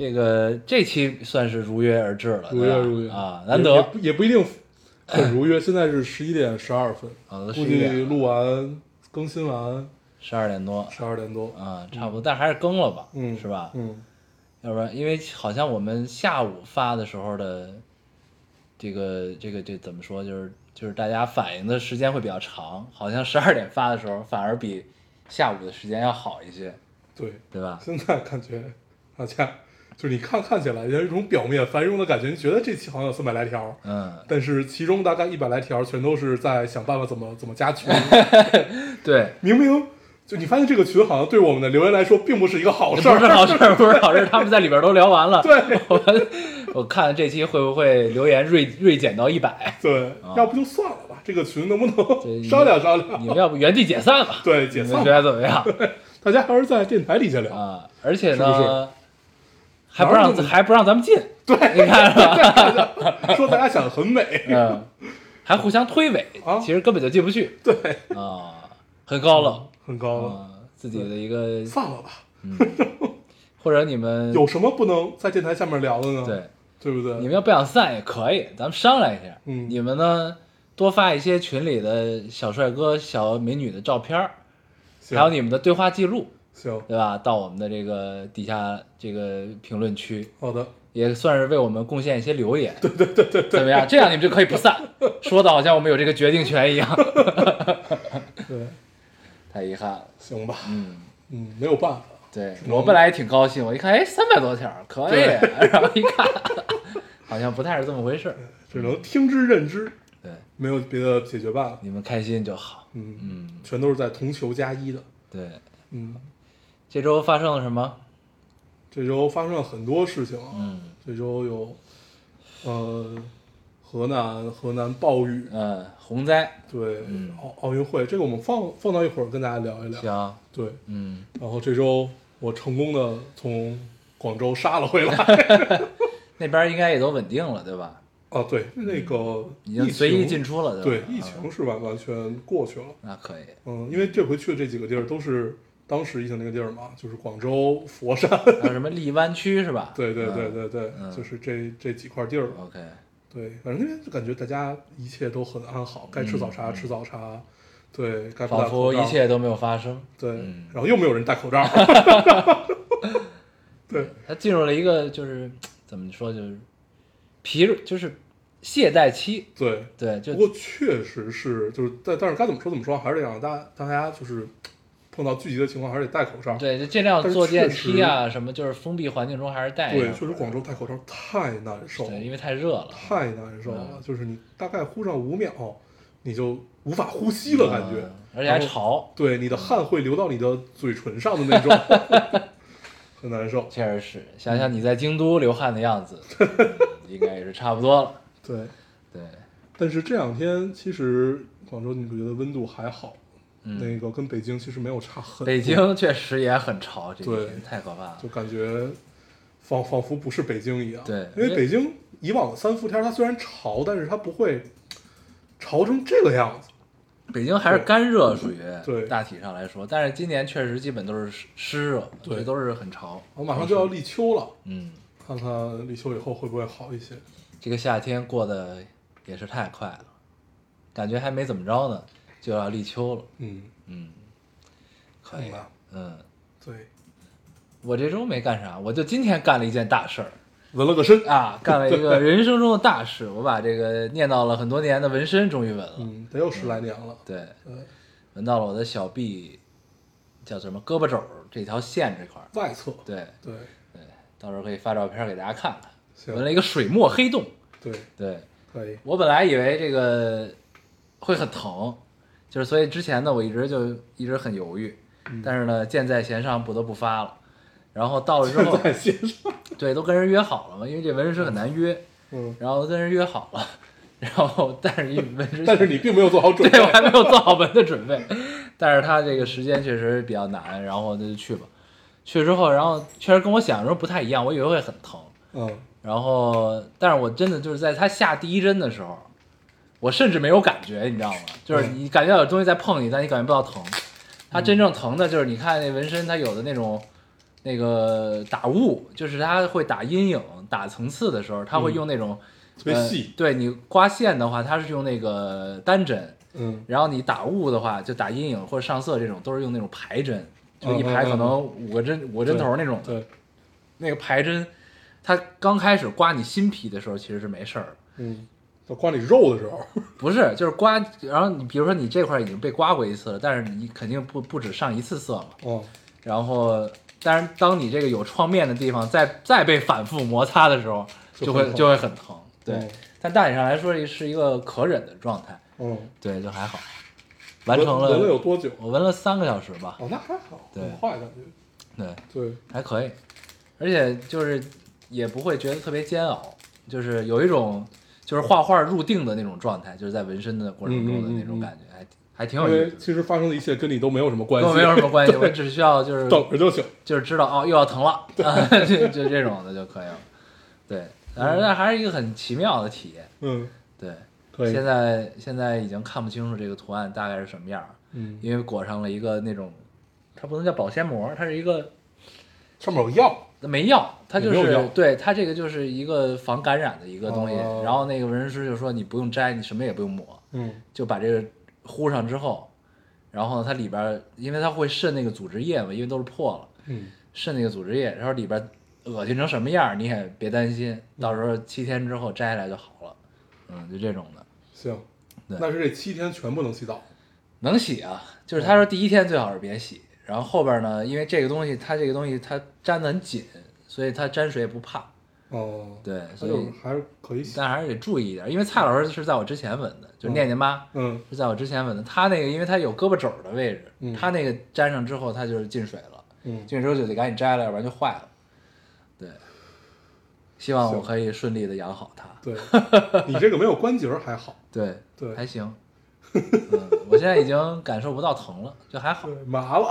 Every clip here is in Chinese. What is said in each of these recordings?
这个这期算是如约而至了，如约如约啊，难也得不也不一定很如约。现在是十一点十二分，啊，估计录完更新完十二点多十二点多，啊，差不多，但还是更了吧，嗯，是吧？嗯，要不然，因为好像我们下午发的时候的这个这个这怎么说，就是就是大家反应的时间会比较长，好像十二点发的时候反而比下午的时间要好一些，对。对吧？现在感觉大家就是你看看起来有一种表面繁荣的感觉，你觉得这期好像有三百来条，嗯，但是其中大概一百来条全都是在想办法怎么怎么加群。对，明明就你发现这个群好像对我们的留言来说并不是一个好事儿，是好事儿，不是好事儿，他们在里边都聊完了。对 我看这期会不会留言锐锐减到一百？对，啊要不就算了吧，这个群能不能商量商量？你们要不原地解散吧？对，解你们觉散吧，得怎么样大家还是在电台底下聊。啊？而且呢，还不让还不让咱们进，对，你看是吧？说大家想的很美，嗯，还互相推诿，啊其实根本就进不去对，啊，很高冷很高冷，啊，自己的一个，算了吧。或者你们有什么不能在电台下面聊的呢？对，对不对？你们要不想散也可以，咱们商量一下。嗯你们呢多发一些群里的小帅哥、小美女的照片儿，还有你们的对话记录，行，对吧？到我们的这个底下这个评论区，好的，也算是为我们贡献一些留言。对对对对怎么样？这样你们就可以不散，说的好像我们有这个决定权一样。对，太遗憾了。行吧，嗯，嗯，没有办法，对我本来也挺高兴，我一看，哎，三百多条，可以。然后一看，好像不太是这么回事。只能听之任之，对，没有别的解决办法。你们开心就好。嗯，嗯，全都是在同球加一的。对。嗯，这周发生了什么？这周发生了很多事情啊。嗯这周有，呃，河南河南暴雨，嗯，洪灾。对嗯，奥奥运会，这个我们放放到一会儿跟大家聊一聊。行。对，嗯，然后这周我成功的从广州杀了回来。那边应该也都稳定了，对吧？啊，对，那个嗯已经随意进出了，对吧？疫情是完完全过去了。那可以。嗯，因为这回去的这几个地儿都是当时疫情那个地儿嘛，就是广州、佛山。还有什么荔湾区是吧？对对对嗯对对，嗯就是这这几块地儿。OK，对，反正那边就感觉大家一切都很安好，该吃早茶嗯吃早茶，对仿佛一切都没有发生。对嗯，然后又没有人戴口罩。对，他进入了一个就是怎么说，就是疲弱，就是懈怠期。对，对，就不过确实是，就是但但是该怎么说怎么说，还是这样大家大家就是碰到聚集的情况还是得戴口罩。对，就尽量坐电梯啊，什么就是封闭环境中还是戴对，确实广州戴口罩太难受了对，，因为太热了。太难受了，嗯就是你大概呼上五秒，你就无法呼吸了，感觉嗯，而且还潮，对，你的汗会流到你的嘴唇上的那种，很难受。确实是。想想你在京都流汗的样子，应该也是差不多了。对，对，但是这两天其实广州你不觉得温度还好？嗯，那个跟北京其实没有差很多。北京确实也很潮，这几对天太可怕了就。感觉仿仿佛不是北京一样。对因为北京以往的三伏天它虽然潮，但是它不会潮成这个样子。北京还是干热，属于对大体上来说，但是今年确实基本都是湿湿热，对这都是很潮。我马上就要立秋了，嗯，看看立秋以后会不会好一些。这个夏天过得也是太快了，感觉还没怎么着呢，就要立秋了。嗯，嗯，可以看吧。嗯，对，我这周没干啥，我就今天干了一件大事儿纹了个身。啊，干了一个人生中的大事，我把这个念叨了很多年的纹身终于纹了。嗯，得有十来年了。对，对，纹到了我的小臂，叫什么胳膊肘儿这条线这块儿。外侧。对对，对，到时候可以发照片给大家看看。纹了一个水墨黑洞。对，对可以。我本来以为这个会很疼，就是所以之前呢我一直就一直很犹豫，嗯但是呢箭在弦上不得不发了。然后到了之后。对，都跟人约好了嘛，因为这纹身师很难约，嗯，然后跟人约好了，然后但是一纹身，但是你并没有做好准备对，我还没有做好纹的准备，但是他这个时间确实比较难，然后那就去吧。去之后，然后确实跟我想的时候不太一样，我以为会很疼，嗯然后但是我真的就是在他下第一针的时候，我甚至没有感觉，你知道吗？就是嗯。你感觉到有东西在碰你，但你感觉不到疼。它真正疼的就是你看那纹身，它有的那种那个打雾，就是它会打阴影、打层次的时候，它会嗯。用那种、特别细。呃对你刮线的话，它是用那个单针，嗯。然后你打雾的话，就打阴影或者上色这种，都是用那种排针，就一排可能五个针、五个针头那种的。对，那个排针，它刚开始刮你新皮的时候其实是没事儿，嗯，到刮你肉的时候，不是，就是刮，然后你比如说你这块已经被刮过一次了，但是你肯定不不止上一次色嘛，哦，然后，但是当你这个有创面的地方再再被反复摩擦的时候，就会就会很疼，对，嗯但大体上来说是一个可忍的状态，嗯，对，就还好，完成了纹了有，多久？我纹了三个小时吧，哦，那还好，对很快感觉，对，对，还可以，而且就是也不会觉得特别煎熬，就是有一种就是画画入定的那种状态，就是在纹身的过程中的那种感觉，还还挺有意思其实发生的一切跟你都没有什么关系，都没有什么关系，我只需要就是等着就行。就是知道哦又要疼了，啊，就就这种的就可以了。对，反正那还是一个很奇妙的体验。嗯，对，现，在现在已经看不清楚这个图案大概是什么样儿，嗯，因为裹上了一个那种，它不能叫保鲜膜，它是一个上面有药，没药，它就是对它这个就是一个防感染的一个东西。哦然后那个纹身师就说你不用摘，你什么也不用抹，嗯就把这个糊上之后，然后呢它里边儿因为它会渗那个组织液嘛，因为都是破了。嗯，渗那个组织液，然后里边恶心成什么样儿你也别担心，到时候七天之后摘下来就好了。嗯，就这种的行，对那是这七天全部能洗澡，能洗啊，就是他说第一天最好是别洗，然后后边呢，因为这个东西它这个东西它粘得很紧，所以它沾水也不怕。哦，对，所以还是可以洗，但还是得注意一点，因为蔡老师是在我之前纹的，就是念念妈。嗯是在我之前纹的，他那个因为他有胳膊肘儿的位置，嗯他那个粘上之后，它就是进水了，嗯，进水之后就得赶紧摘了，要不然就坏了。对，希望我可以顺利的养好它。对，你这个没有关节儿还好，对，对还行。嗯，我现在已经感受不到疼了，就还好。麻了，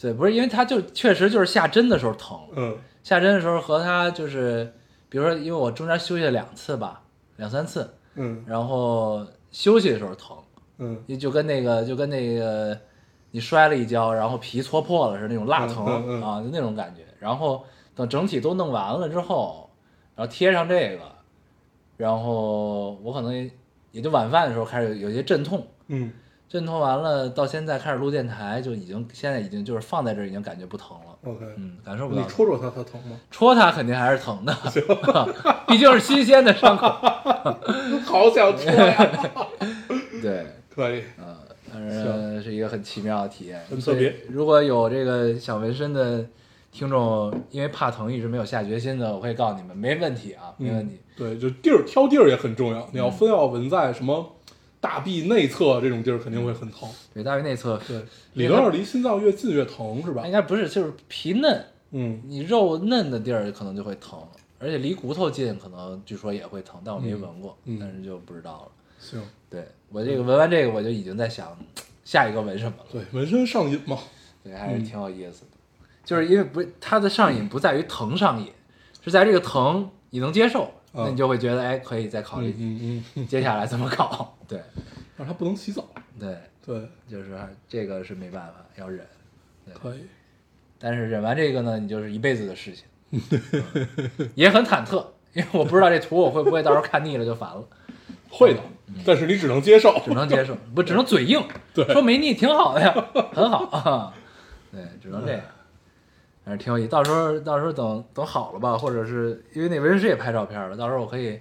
对，不是因为它就确实就是下针的时候疼，嗯下针的时候和它就是，比如说因为我中间休息了两次吧，两三次，嗯然后休息的时候疼，嗯就跟那个就跟那个你摔了一跤，然后皮搓破了似的那种辣疼、嗯嗯嗯啊，就那种感觉。然后等整体都弄完了之后，然后贴上这个，然后我可能也也就晚饭的时候开始有有些阵痛，嗯，阵痛完了到现在开始录电台，就已经现在已经就是放在这儿已经感觉不疼了。OK，嗯，感受不到。你戳戳它，它疼吗？戳它肯定还是疼的，毕竟是新鲜的伤口。好想戳呀，对，可以，嗯，反正是一个很奇妙的体验，很特别如果有这个想纹身的听众，因为怕疼一直没有下决心的，我会告诉你们，没问题啊，没问题。对，就地儿挑地儿也很重要，你要非要纹在什么大臂内侧这种地儿，肯定会很疼。对，大臂内侧，对，理论上离心脏越近越疼是吧应？该不是，就是皮嫩，嗯你肉嫩的地儿可能就会疼，而且离骨头近，可能据说也会疼，但我没纹过，嗯嗯但是就不知道了。行，对我这个纹完这个，我就已经在想下一个纹什么了。对，纹身上瘾嘛，对，还是挺有意思的。就是因为不，它的上瘾不在于疼上瘾，是在这个疼你能接受，嗯那你就会觉得哎，可以再考虑嗯嗯嗯，接下来怎么搞。对但是它不能洗澡，对，对，就是这个是没办法，要忍。可以，但是忍完这个呢，你就是一辈子的事情，嗯也很忐忑，因为我不知道这图我会不会到时候看腻了就烦了，会的，但是你只能接受，只能接受，不只能嘴硬，对说没腻挺好的呀，很好啊，对，只能这样。反正挺有意思，到时候到时候等等好了吧，或者是因为那纹身师也拍照片了，到时候我可以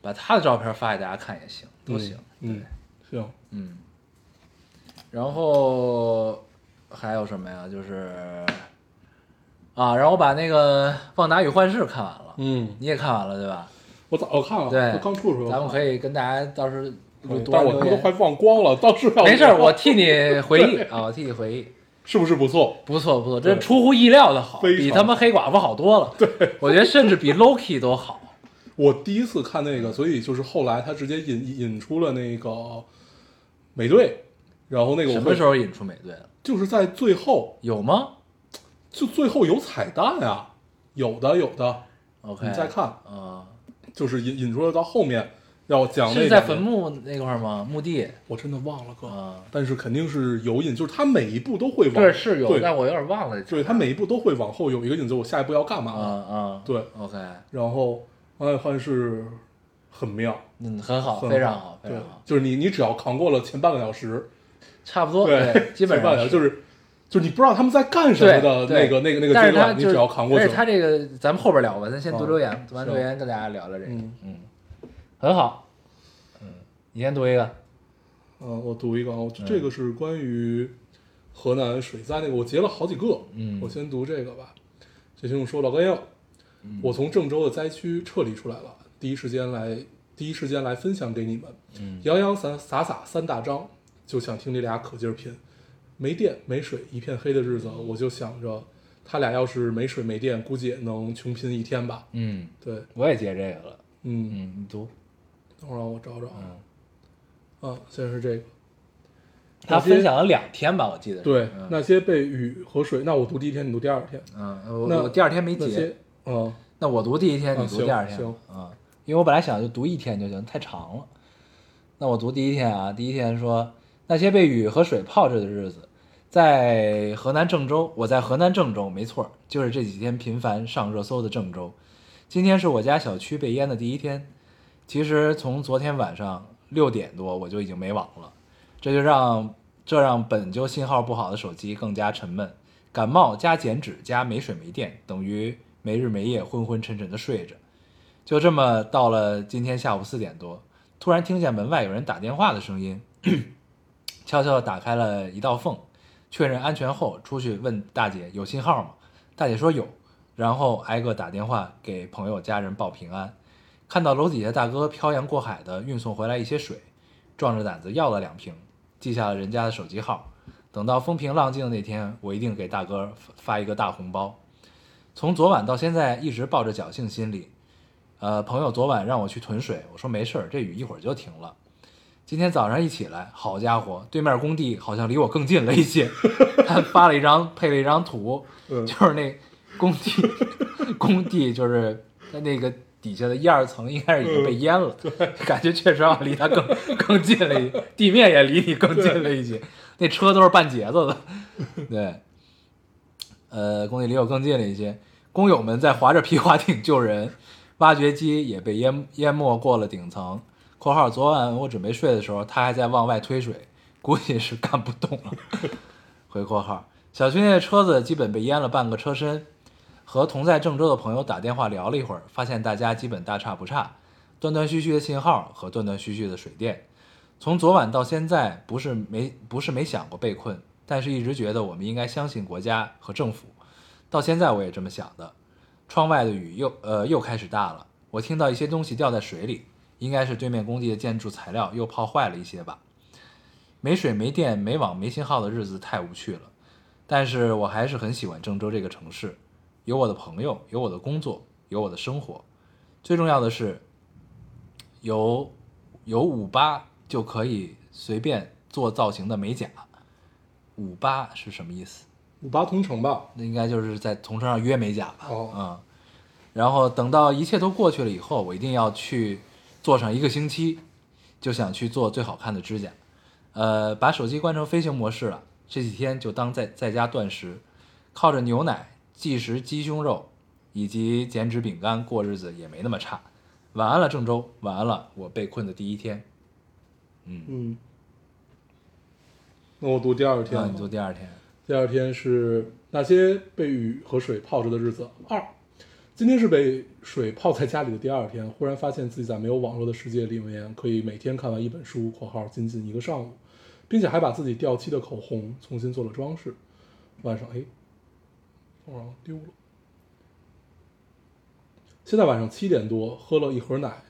把他的照片发给大家看也行，都行。嗯，行，嗯，然后还有什么呀？就是啊，然后我把那个《旺达与幻视》看完了，嗯，你也看完了对吧？我早看了，对刚出的时候，咱们可以跟大家到时候但我他妈都快忘光了，当时要没事儿，我替你回忆啊，我替你回忆。是不是不错？不错不错，这出乎意料的好，比他妈黑寡妇好多了。对，我觉得甚至比 Loki 都好。我第一次看那个，所以就是后来他直接引引出了那个美队，然后那个什么时候引出美队了？就是在最后，有吗就最后有彩蛋啊，有的有的，？OK，你再看，啊，就是引引出了到后面要讲那是在坟墓那块儿吗？墓地我真的忘了哥，啊，但是肯定是有引，就是他每一步都会往对是有，对但我有点忘了。对他每一步都会往后有一个引子，我下一步要干嘛？啊啊，对，，OK，然后《暗幻是》很妙，嗯，很好，很非常好，非常好，，就是你你只要扛过了前半个小时，差不多，对，基本前半上个小时就是就是你不知道他们在干什么的那个那个那个阶段，你只要扛过去了，而且他这个咱们后边聊吧，咱先读啊留言，读完留言跟大家聊聊这个，嗯嗯，很好，嗯，你先读一个，嗯，我读一个啊，我这个是关于河南水灾那个，我截了好几个，嗯我先读这个吧。这听众说：“老高要，我从郑州的灾区撤离出来了，第一时间来，第一时间来分享给你们。嗯洋洋洒洒洒三大章，就想听你俩可劲儿拼。没电没水一片黑的日子，我就想着，他俩要是没水没电，估计也能穷拼一天吧。嗯，对，我也接这个了，嗯，嗯，你读，等会儿让我找找啊。嗯，啊，先是这个。他分享了两天吧，我记得，对，嗯那些被雨和水，那我读第一天，你读第二天。嗯，那我我第二天没截那些，，嗯，那我读第一天，啊你读第二天，行啊，因为我本来想就读一天就行，太长了。那我读第一天啊，第一天说那些被雨和水泡着的日子，在河南郑州，我在河南郑州，没错，就是这几天频繁上热搜的郑州。今天是我家小区被淹的第一天，其实从昨天晚上六点多我就已经没网了，这就让这让本就信号不好的手机更加沉闷。感冒加减脂加没水没电，等于没日没夜昏昏沉沉的睡着。就这么到了今天下午四点多，突然听见门外有人打电话的声音，悄悄地打开了一道缝，确认安全后出去问大姐有信号吗？大姐说有，然后挨个打电话给朋友家人报平安。看到楼底下大哥漂洋过海的运送回来一些水，壮着胆子要了两瓶，记下了人家的手机号。等到风平浪静的那天，我一定给大哥发发一个大红包。从昨晚到现在，一直抱着侥幸心理。呃，朋友昨晚让我去囤水，我说没事儿，这雨一会儿就停了。今天早上一起来，好家伙，对面工地好像离我更近了一些。他发了一张，配了一张图，嗯就是那工地，工地就是在那个底下的一二层，应该是已经被淹了，感觉确实要离它更更近了一，地面也离你更近了一些。那车都是半截子的，对，呃，工地离我更近了一些。工友们在划着皮划艇救人，挖掘机也被淹淹没过了顶层。（括号昨晚我准备睡的时候，他还在往外推水，估计是干不动了。）回括号，小区内的车子基本被淹了半个车身。和同在郑州的朋友打电话聊了一会儿，发现大家基本大差不差，断断续续的信号和断断续续的水电。从昨晚到现在，不是没不是没想过被困，但是一直觉得我们应该相信国家和政府。到现在我也这么想的。窗外的雨又呃又开始大了，我听到一些东西掉在水里，应该是对面工地的建筑材料又泡坏了一些吧。没水没电没网没信号的日子太无趣了，但是我还是很喜欢郑州这个城市，有我的朋友，有我的工作，有我的生活，最重要的是有有五八就可以随便做造型的美甲。五八是什么意思？五八同城吧，那应该就是在同城上约美甲吧。哦嗯，然后等到一切都过去了以后，我一定要去做上一个星期，就想去做最好看的指甲。呃，把手机关成飞行模式了，这几天就当在在家断食，靠着牛奶、即食鸡胸肉以及减脂饼干过日子也没那么差。晚安了，郑州，晚安了，我被困的第一天。嗯，嗯。那我读第二天那啊，你读第二天。第二天是那些被雨和水泡着的日子二。今天是被水泡在家里的第二天，忽然发现自己在没有网络的世界里面，可以每天看完一本书（括号仅仅一个上午），并且还把自己掉漆的口红重新做了装饰。晚上，哎，我让丢了。现在晚上七点多，喝了一盒奶，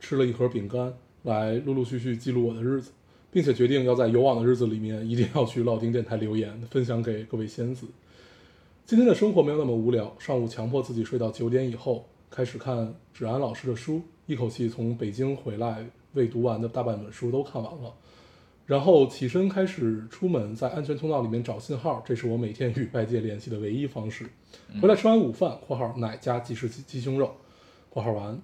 吃了一盒饼干，来陆陆续续记录我的日子。并且决定要在有网的日子里面一定要去老丁电台留言，分享给各位仙子。今天的生活没有那么无聊，上午强迫自己睡到九点以后，开始看芷安老师的书，一口气从北京回来，未读完的大半本书都看完了。然后起身开始出门，在安全通道里面找信号，这是我每天与外界联系的唯一方式。回来吃完午饭（括号奶加鸡翅鸡鸡胸肉），括号完，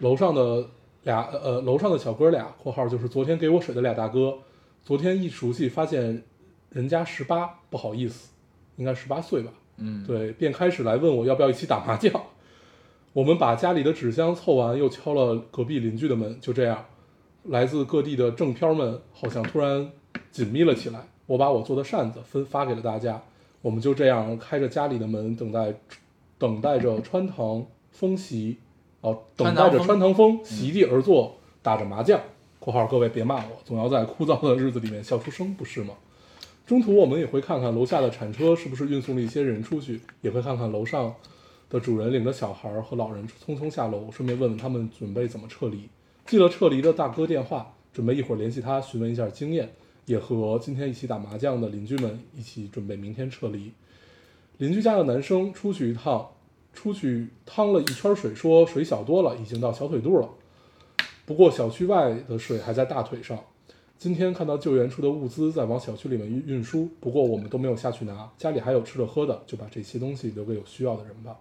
楼上的俩呃楼上的小哥俩（括号就是昨天给我水的俩大哥），昨天一熟悉发现人家十八，不好意思，应该十八岁吧？嗯，对，便开始来问我要不要一起打麻将。我们把家里的纸箱凑完，又敲了隔壁邻居的门，就这样，来自各地的正漂们好像突然紧密了起来。我把我做的扇子分发给了大家，我们就这样开着家里的门，等待等待着穿堂风袭，哦，等待着穿堂风席地而坐，打着麻将。（括号各位别骂我，总要在枯燥的日子里面笑出声，不是吗？）中途我们也会看看楼下的铲车是不是运送了一些人出去，也会看看楼上的主人领着小孩和老人匆匆下楼，顺便问问他们准备怎么撤离。记了撤离的大哥电话，准备一会儿联系他询问一下经验，也和今天一起打麻将的邻居们一起准备明天撤离。邻居家的男生出去一趟，出去趟了一圈水，说水小多了，已经到小腿肚了。不过小区外的水还在大腿上。今天看到救援处的物资在往小区里面运运输，不过我们都没有下去拿，家里还有吃的喝的，就把这些东西留给有需要的人吧。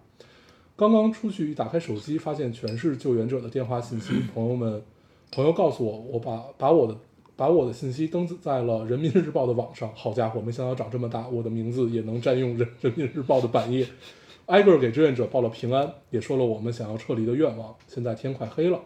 刚刚出去一打开手机，发现全是救援者的电话信息。朋友们，朋友告诉我，我把把我的把我的信息登在了人民日报的网上。好家伙，没想到长这么大，我的名字也能占用人 人民日报的版页。挨个给志愿者报了平安，也说了我们想要撤离的愿望。现在天快黑了，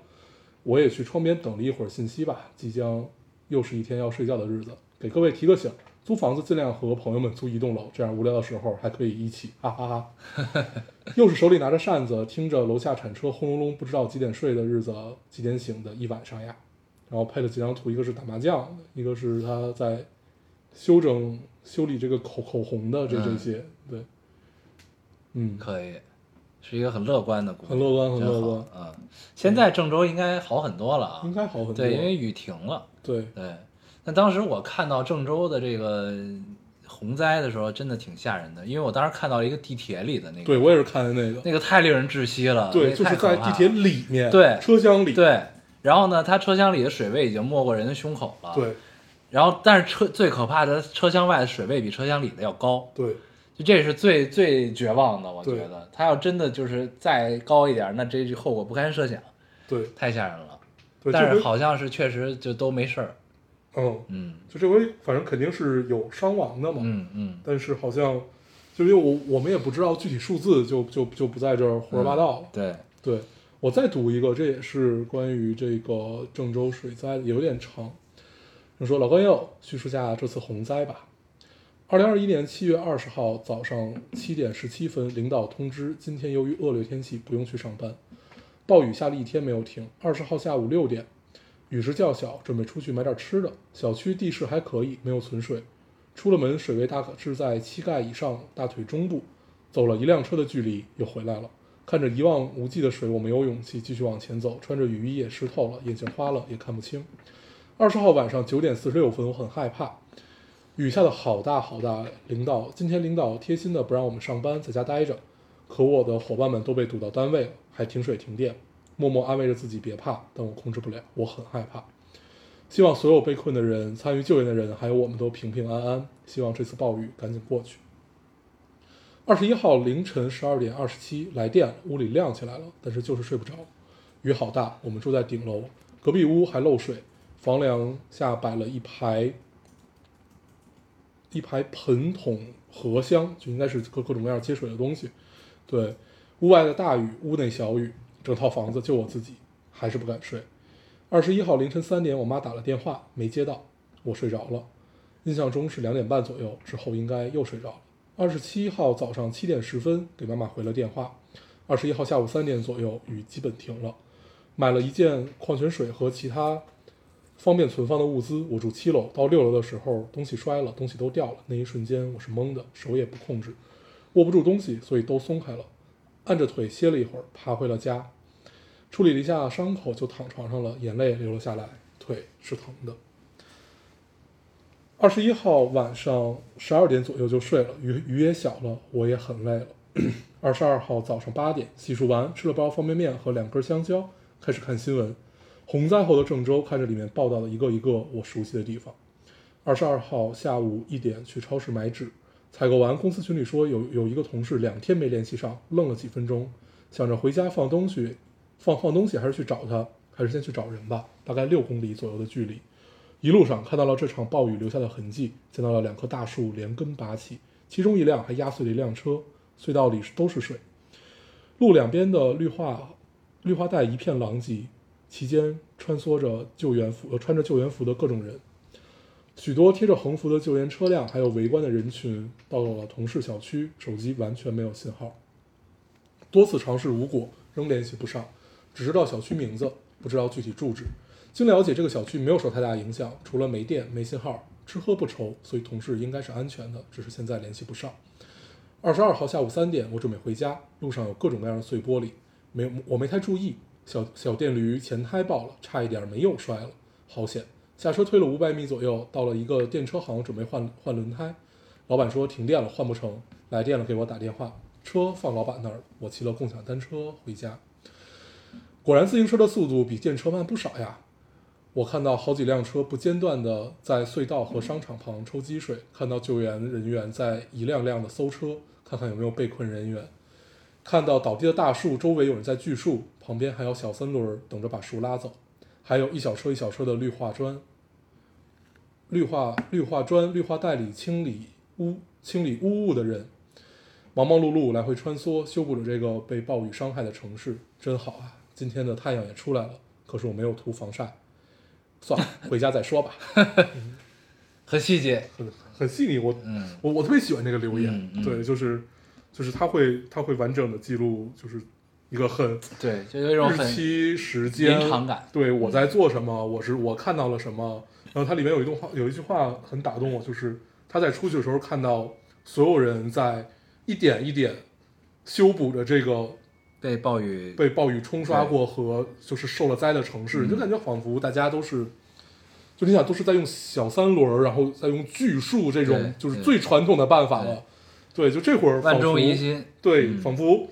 我也去窗边等了一会儿信息吧。即将又是一天要睡觉的日子，给各位提个醒：租房子尽量和朋友们租一栋楼，这样无聊的时候还可以一起，哈哈哈 又是手里拿着扇子，听着楼下铲车轰隆隆，不知道几点睡的日子，几点醒的一晚上呀。然后配了几张图，一个是打麻将，一个是他在修整修理这个口口红的这嗯这些，对，嗯，可以，是一个很乐观的故事，很乐观很乐观嗯，现在郑州应该好很多了啊，应该好很多。对，因为雨停了。对对，那当时我看到郑州的这个洪灾的时候，真的挺吓人的，因为我当时看到一个地铁里的那个，对，我也是看的那个，那个太令人窒息了，对，就是在地铁里面，对车厢里，对，然后呢，它车厢里的水位已经没过人的胸口了，，对。然后但是车最可怕的，车厢外的水位比车厢里的要高，对。就这是最最绝望的，我觉得，他要真的就是再高一点，那这后果不堪设想，对。太吓人了。对，但是好像是确实就都没事儿，嗯，嗯就这回反正肯定是有伤亡的嘛，嗯嗯，但是好像就因为我我们也不知道具体数字，就就就不在这儿胡说八道了。对，对我再读一个，这也是关于这个郑州水灾的，有点长。就说老高要叙述下这次洪灾吧。二零二一年七月二十号早上七点十七分，领导通知，今天由于恶劣天气不用去上班。暴雨下了一天没有停。二十号下午六点，雨势较小，准备出去买点吃的。小区地势还可以，没有存水。出了门，水位大致在膝盖以上，大腿中部。走了一辆车的距离，又回来了。看着一望无际的水，我没有勇气继续往前走。穿着雨衣也湿透了，眼睛花了，也看不清。二十号晚上九点四十六分，我很害怕，雨下的好大好大。领导今天领导贴心的不让我们上班，在家待着。可我的伙伴们都被堵到单位了，还停水停电。默默安慰着自己别怕，但我控制不了，我很害怕。希望所有被困的人、参与救援的人，还有我们都平平安安。希望这次暴雨赶紧过去。二十一号凌晨十二点二十七来电了，屋里亮起来了，但是就是睡不着。雨好大，我们住在顶楼，隔壁屋还漏水，房梁下摆了一排一排盆桶、盒箱，就应该是各各种各样接水的东西。对，屋外的大雨，屋内小雨，整套房子就我自己，还是不敢睡。二十一号凌晨三点，我妈打了电话，没接到，我睡着了。印象中是两点半左右，之后应该又睡着了。二十七号早上七点十分给妈妈回了电话。二十一号下午三点左右，雨基本停了。买了一件矿泉水和其他方便存放的物资。我住七楼，到六楼的时候，东西摔了，东西都掉了。那一瞬间我是懵的，手也不控制，握不住东西，所以都松开了。按着腿歇了一会儿，爬回了家，处理了一下伤口，就躺床上了，眼泪流了下来，腿是疼的。二十一号晚上十二点左右就睡了，雨雨也小了，我也很累了。二十二号早上八点洗漱完，吃了包方便面和两根香蕉，开始看新闻。洪灾后的郑州，看着里面报道的一个一个我熟悉的地方。二十二号下午一点去超市买纸，采购完，公司群里说有有一个同事两天没联系上，愣了几分钟，想着回家放东西，放放东西还是去找他，还是先去找人吧，大概六公里左右的距离。一路上看到了这场暴雨留下的痕迹，见到了两棵大树连根拔起，其中一辆还压碎了一辆车，隧道里都是水，路两边的绿化绿化带一片狼藉，其间穿梭着救援服呃穿着救援服的各种人，许多贴着横幅的救援车辆，还有围观的人群，到了同事小区，手机完全没有信号，多次尝试无果，仍联系不上，只知道小区名字，不知道具体住址。经了解，这个小区没有受太大影响，除了没电、没信号，吃喝不愁，所以同事应该是安全的，只是现在联系不上。二十二号下午三点，我准备回家，路上有各种各样的碎玻璃，没我没太注意，小小电驴前胎爆了，差一点没又摔了，好险！下车推了五百米左右，到了一个电车行，准备换换轮胎，老板说停电了，换不成，来电了给我打电话，车放老板那儿了，我骑了共享单车回家。果然，自行车的速度比电车慢不少呀。我看到好几辆车不间断地在隧道和商场旁抽积水，看到救援人员在一辆辆的搜车，看看有没有被困人员。看到倒地的大树周围有人在锯树，旁边还有小三轮等着把树拉走，还有一小车一小车的绿化砖、绿化绿化砖、绿化带里清理污清理污物的人，忙忙碌碌来回穿梭，修补着这个被暴雨伤害的城市，真好啊！今天的太阳也出来了，可是我没有涂防晒。算了，回家再说吧。很细节，很很细腻，我、嗯我我特别喜欢这个留言，嗯嗯对，就是就是他会他会完整的记录，就是一个很对，就有一种日期、时间、临场感对我在做什么，我是我看到了什么。然后它里面有一段话，有一句话很打动我，就是他在出去的时候看到所有人在一点一点修补着这个被暴雨被暴雨冲刷过和就是受了灾的城市，嗯就感觉仿佛大家都是，就你想都是在用小三轮儿，然后再用锯树这种就是最传统的办法了。对，就这会儿万众一心，对，嗯仿佛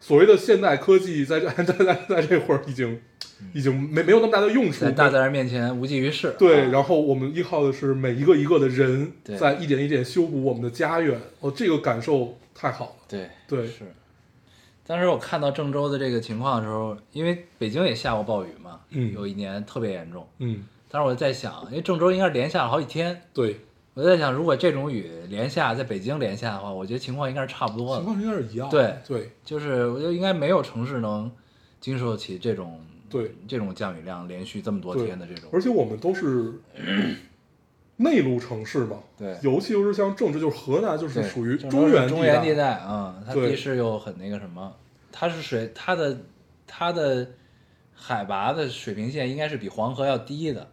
所谓的现代科技在这 在在在这会儿已经已经没没有那么大的用处在。大自然面前无济于事。对，啊然后我们依靠的是每一个一个的人在一点一点修补我们的家园。哦，这个感受太好了。对对，是。当时我看到郑州的这个情况的时候，因为北京也下过暴雨嘛，嗯有一年特别严重。嗯，当时我就在想，因为郑州应该是连下了好几天，对，我就在想，如果这种雨连下在北京连下的话，我觉得情况应该是差不多的。情况应该是一样。对对就是我觉得应该没有城市能经受起这种对。这种降雨量连续这么多天的这种。而且我们都是内陆城市嘛，对。尤其又是像郑州，就是河南，就是属于中原中原地地带，嗯，它地势又很那个什么，它是水，它的它的海拔的水平线应该是比黄河要低的，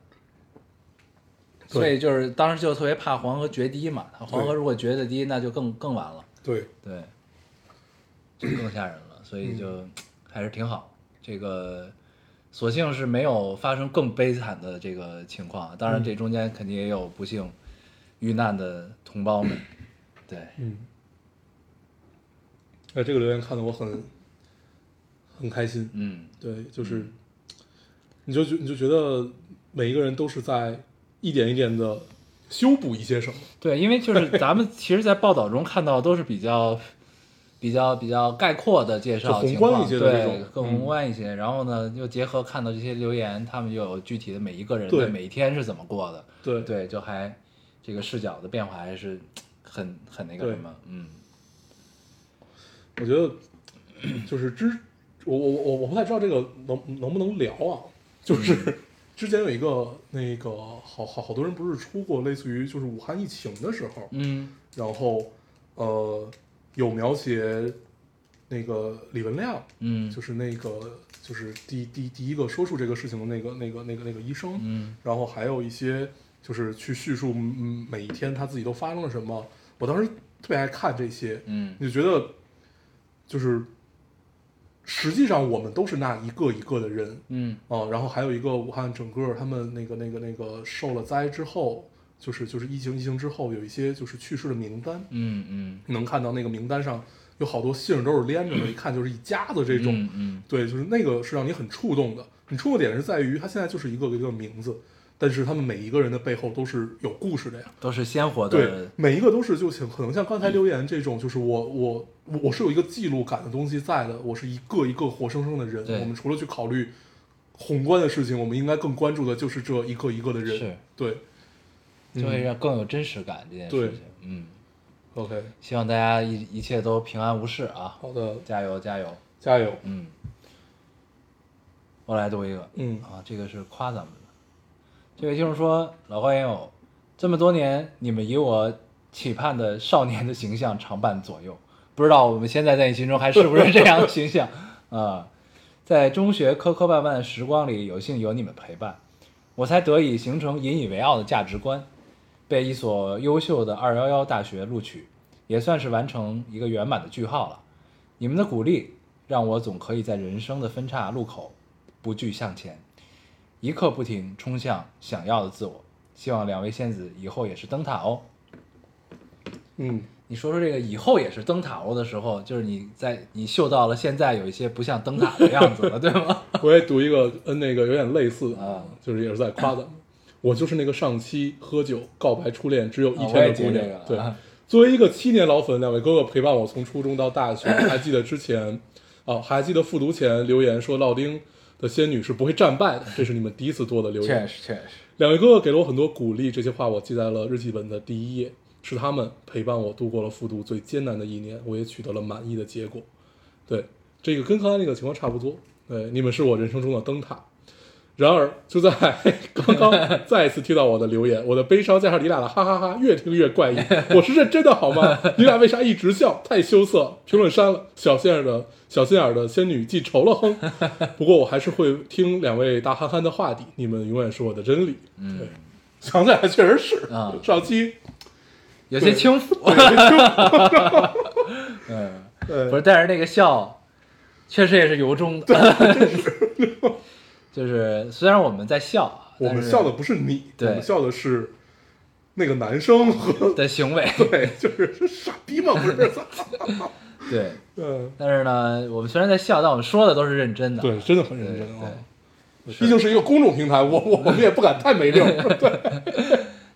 所以就是当时就特别怕黄河决堤嘛，它黄河如果决的堤，那就更更完了，对，对，就更吓人了，所以就还是挺好，这个。所幸是没有发生更悲惨的这个情况，当然这中间肯定也有不幸遇难的同胞们，对，嗯。哎，这个留言看得我很很开心。嗯，对，就是，你就觉你就觉得每一个人都是在一点一点的修补一些什么。对，因为就是咱们其实，在报道中看到都是比较、比较、比较概括的介绍情况，观一些的对，更嗯宏观一些。然后呢，又结合看到这些留言，他们又有具体的每一个人对的每一天是怎么过的，对。对，就还这个视角的变化还是很很那个什么，嗯，我觉得就是之，我我我我不太知道这个能能不能聊啊，就是、之前有一个那个好好好多人不是出过类似于就是武汉疫情的时候，嗯然后呃有描写那个李文亮，嗯。就是那个就是第第第一个说出这个事情的那个那个那个那个医生，嗯。然后还有一些就是去叙述嗯每一天他自己都发生了什么。我当时特别爱看这些，嗯。你就觉得就是实际上我们都是那一个一个的人嗯。啊，然后还有一个武汉整个他们那个那个那个受了灾之后，就是就是疫情疫情之后有一些就是去世的名单，嗯嗯能看到那个名单上有好多姓儿都是连着的，一看就是一家子这种。嗯嗯对，就是那个是让你很触动的。你触动点是在于他现在就是一个一个名字，但是他们每一个人的背后都是有故事的呀。都是鲜活的对的，，每一个都是就像可能像刚才留言这种，就是我我我我是有一个记录感的东西在的，我是一个一个活生生的人。我们除了去考虑宏观的事情，我们应该更关注的就是这一个一个的人。对就会嗯让更有真实感这件事情。嗯，，OK，希望大家一一切都平安无事啊！好的，加油加油！加油。嗯，我来读一个，嗯啊，这个是夸咱们的。这位听众说：“老花眼友，这么多年，你们以我期盼的少年的形象常伴左右，不知道我们现在在你心中还是不是这样的形象 啊？在中学磕磕绊绊的时光里，有幸有你们陪伴，我才得以形成引以为傲的价值观，被一所优秀的二幺幺大学录取，也算是完成一个圆满的句号了。你们的鼓励，让我总可以在人生的分岔路口不惧向前，一刻不停冲向想要的自我。希望两位仙子以后也是灯塔哦。嗯，你说说这个以后也是灯塔哦的时候，就是你在你嗅到了现在有一些不像灯塔的样子了，对吗？我也读一个跟那个有点类似啊，就是也是在夸咱们。我就是那个上期喝酒告白初恋只有一天的姑。娘对啊，作为一个七年老粉，两位哥哥陪伴我从初中到大学，还记得之前，哦，还记得复读前留言说老丁的仙女是不会战败的，这是你们第一次做的留言。确实确实，两位哥哥给了我很多鼓励，这些话我记在了日记本的第一页，是他们陪伴我度过了复读最艰难的一年，我也取得了满意的结果。对，这个跟刚才那个情况差不多。对，你们是我人生中的灯塔。然而，就在 刚刚再一次听到我的留言，我的悲伤加上你俩的哈哈哈，越听越怪异。我是认真的好吗？你俩为啥一直笑？太羞涩。评论删了。小心眼儿的小心眼儿的仙女记仇了哼。不过我还是会听两位大憨憨的话的，你们永远是我的真理。嗯对，想起来确实是啊上期有些轻浮。对嗯，对不是，但是那个笑，确实也是由衷的。就是虽然我们在笑啊，我们笑的不是你，我们笑的是那个男生和 的行为，对，就是是傻逼嘛？不是，对。嗯，但是呢，我们虽然在笑，但我们说的都是认真的。对，真的很认真啊。对毕竟是一个公众平台，我我我们也不敢太没溜儿。对，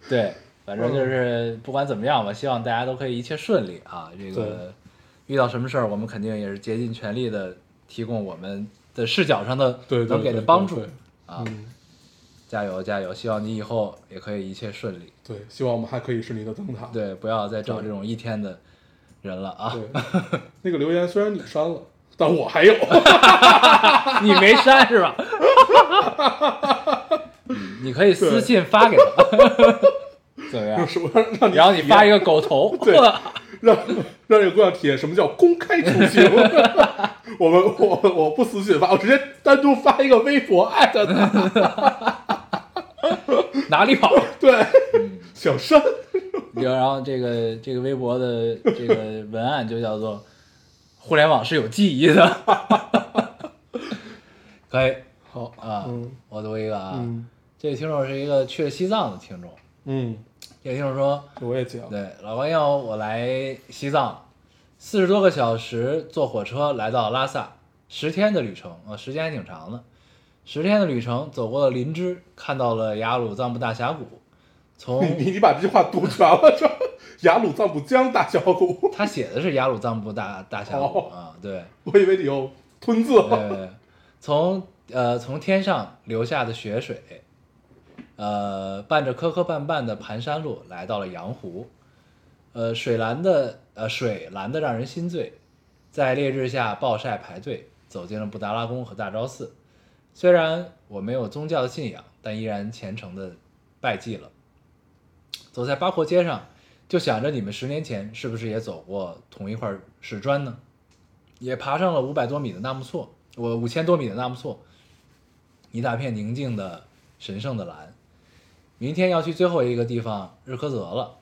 对，反正嗯就是不管怎么样吧，希望大家都可以一切顺利啊。这个遇到什么事儿，我们肯定也是竭尽全力的提供我们的视角上的对，对能给的帮助啊。嗯，加油加油！希望你以后也可以一切顺利。对，希望我们还可以顺利的登塔。对，不要再找这种一天的人了啊！对，那个留言虽然你删了，但我还有。你没删是吧？嗯你可以私信发给他，怎么样？什么让你然后你发一个狗头，对让让这个姑娘体验什么叫公开处刑。我们我我不私信发，我直接单独发一个微博艾特他。哪里跑？对，嗯想删。然后这个这个微博的这个文案就叫做“互联网是有记忆的”，可以好啊。嗯我读一个啊，嗯这个听众是一个去了西藏的听众，嗯，这位听众说。我也讲。对，老朋友，我来西藏，四十多个小时坐火车来到拉萨，十天的旅程啊、时间还挺长的。十天的旅程，走过了林芝，看到了雅鲁藏布大峡谷。从你你你把这句话读全了，这雅鲁藏布江大峡谷，他写的是雅鲁藏布大大峡谷哦啊，对，我以为你有吞字。对，从呃从天上流下的雪水，呃，伴着磕磕绊绊的盘山路来到了羊湖，呃，水蓝的呃水蓝的让人心醉，在烈日下暴晒排队，走进了布达拉宫和大昭寺。虽然我没有宗教的信仰，但依然虔诚的拜祭了。走在八廓街上，就想着你们十年前是不是也走过同一块石砖呢？也爬上了五百多米的纳木错，我五千多米的纳木错，一大片宁静的、神圣的蓝。明天要去最后一个地方日喀则了，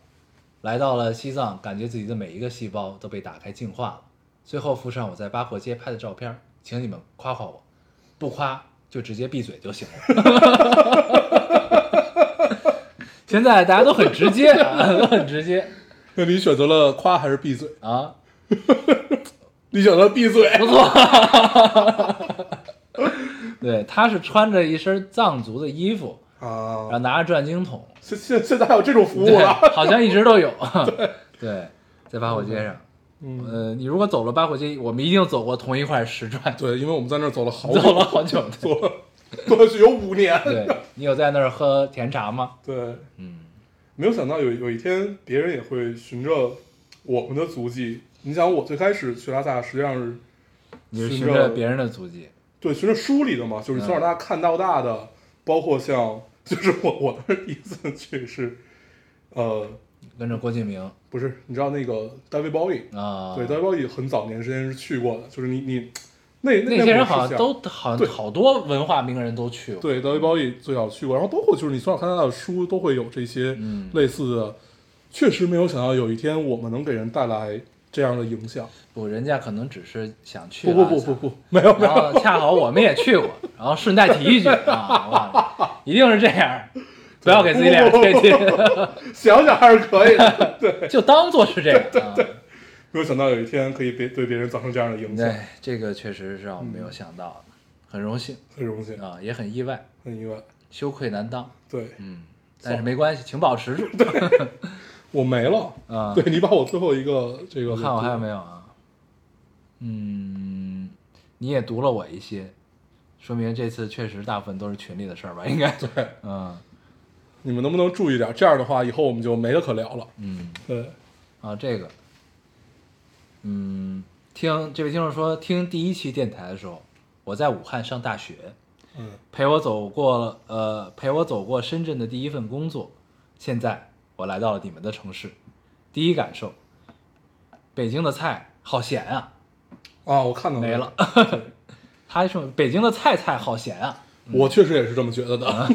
来到了西藏，感觉自己的每一个细胞都被打开净化了。最后附上我在八廓街拍的照片，请你们夸夸我，不夸就直接闭嘴就行了。现在大家都很直接啊，都很直接那你选择了夸还是闭嘴？啊，你选择闭嘴。不错。对，他是穿着一身藏族的衣服，然后啊，拿着转经筒，现 现现在还有这种服务对，了？好像一直都有。对，在八火街上，嗯，呃，你如果走了八火街，我们一定走过同一块石砖，对，因为我们在那儿走了好久走，了好久。走了，过去有五年。对你有在那儿喝甜茶吗？对，嗯，没有想到有有一天别人也会循着我们的足迹。你想，我最开始去拉萨实际上是你是循着循着别人的足迹，对循着书里的嘛，就是从小到大看到大的，包括像 就是我我当时第一次去是，呃，跟着郭敬明不是，你知道那个 David Bowie，、啊，对，David Bowie 很早年时间是去过的，就是你你那那些人好像都好像好多文化名人都去过，对 David Bowie 最早去过，然后包括就是你从小看到大的书都会有这些嗯类似的，确实没有想到有一天我们能给人带来这样的影响。不，人家可能只是想去不不不不不，没有没然有，后恰好我们也去过，然后顺带提一句啊，哇，一定是这样，不要给自己脸上贴金，想想还是可以的。对，就当做是这样啊。没有想到有一天可以别对别人造成这样的影响，对，这个确实是让我没有想到的，很荣幸很荣幸，啊，也很意外，很意外。羞愧难当，对。嗯，但是没关系，请保持住 对。我没了，啊。对你把我最后一个这个，我看我还有没有啊？嗯，你也读了我一些，说明这次确实大部分都是群里的事儿吧？应该，对，嗯你们能不能注意点？这样的话，以后我们就没得可聊了。嗯对，啊，这个，嗯，听这位听众说，听第一期电台的时候，我在武汉上大学，嗯，陪我走过呃陪我走过深圳的第一份工作，现在我来到了你们的城市，第一感受，北京的菜好咸啊，啊，我看到没了。还说北京的菜菜好咸啊，我确实也是这么觉得的。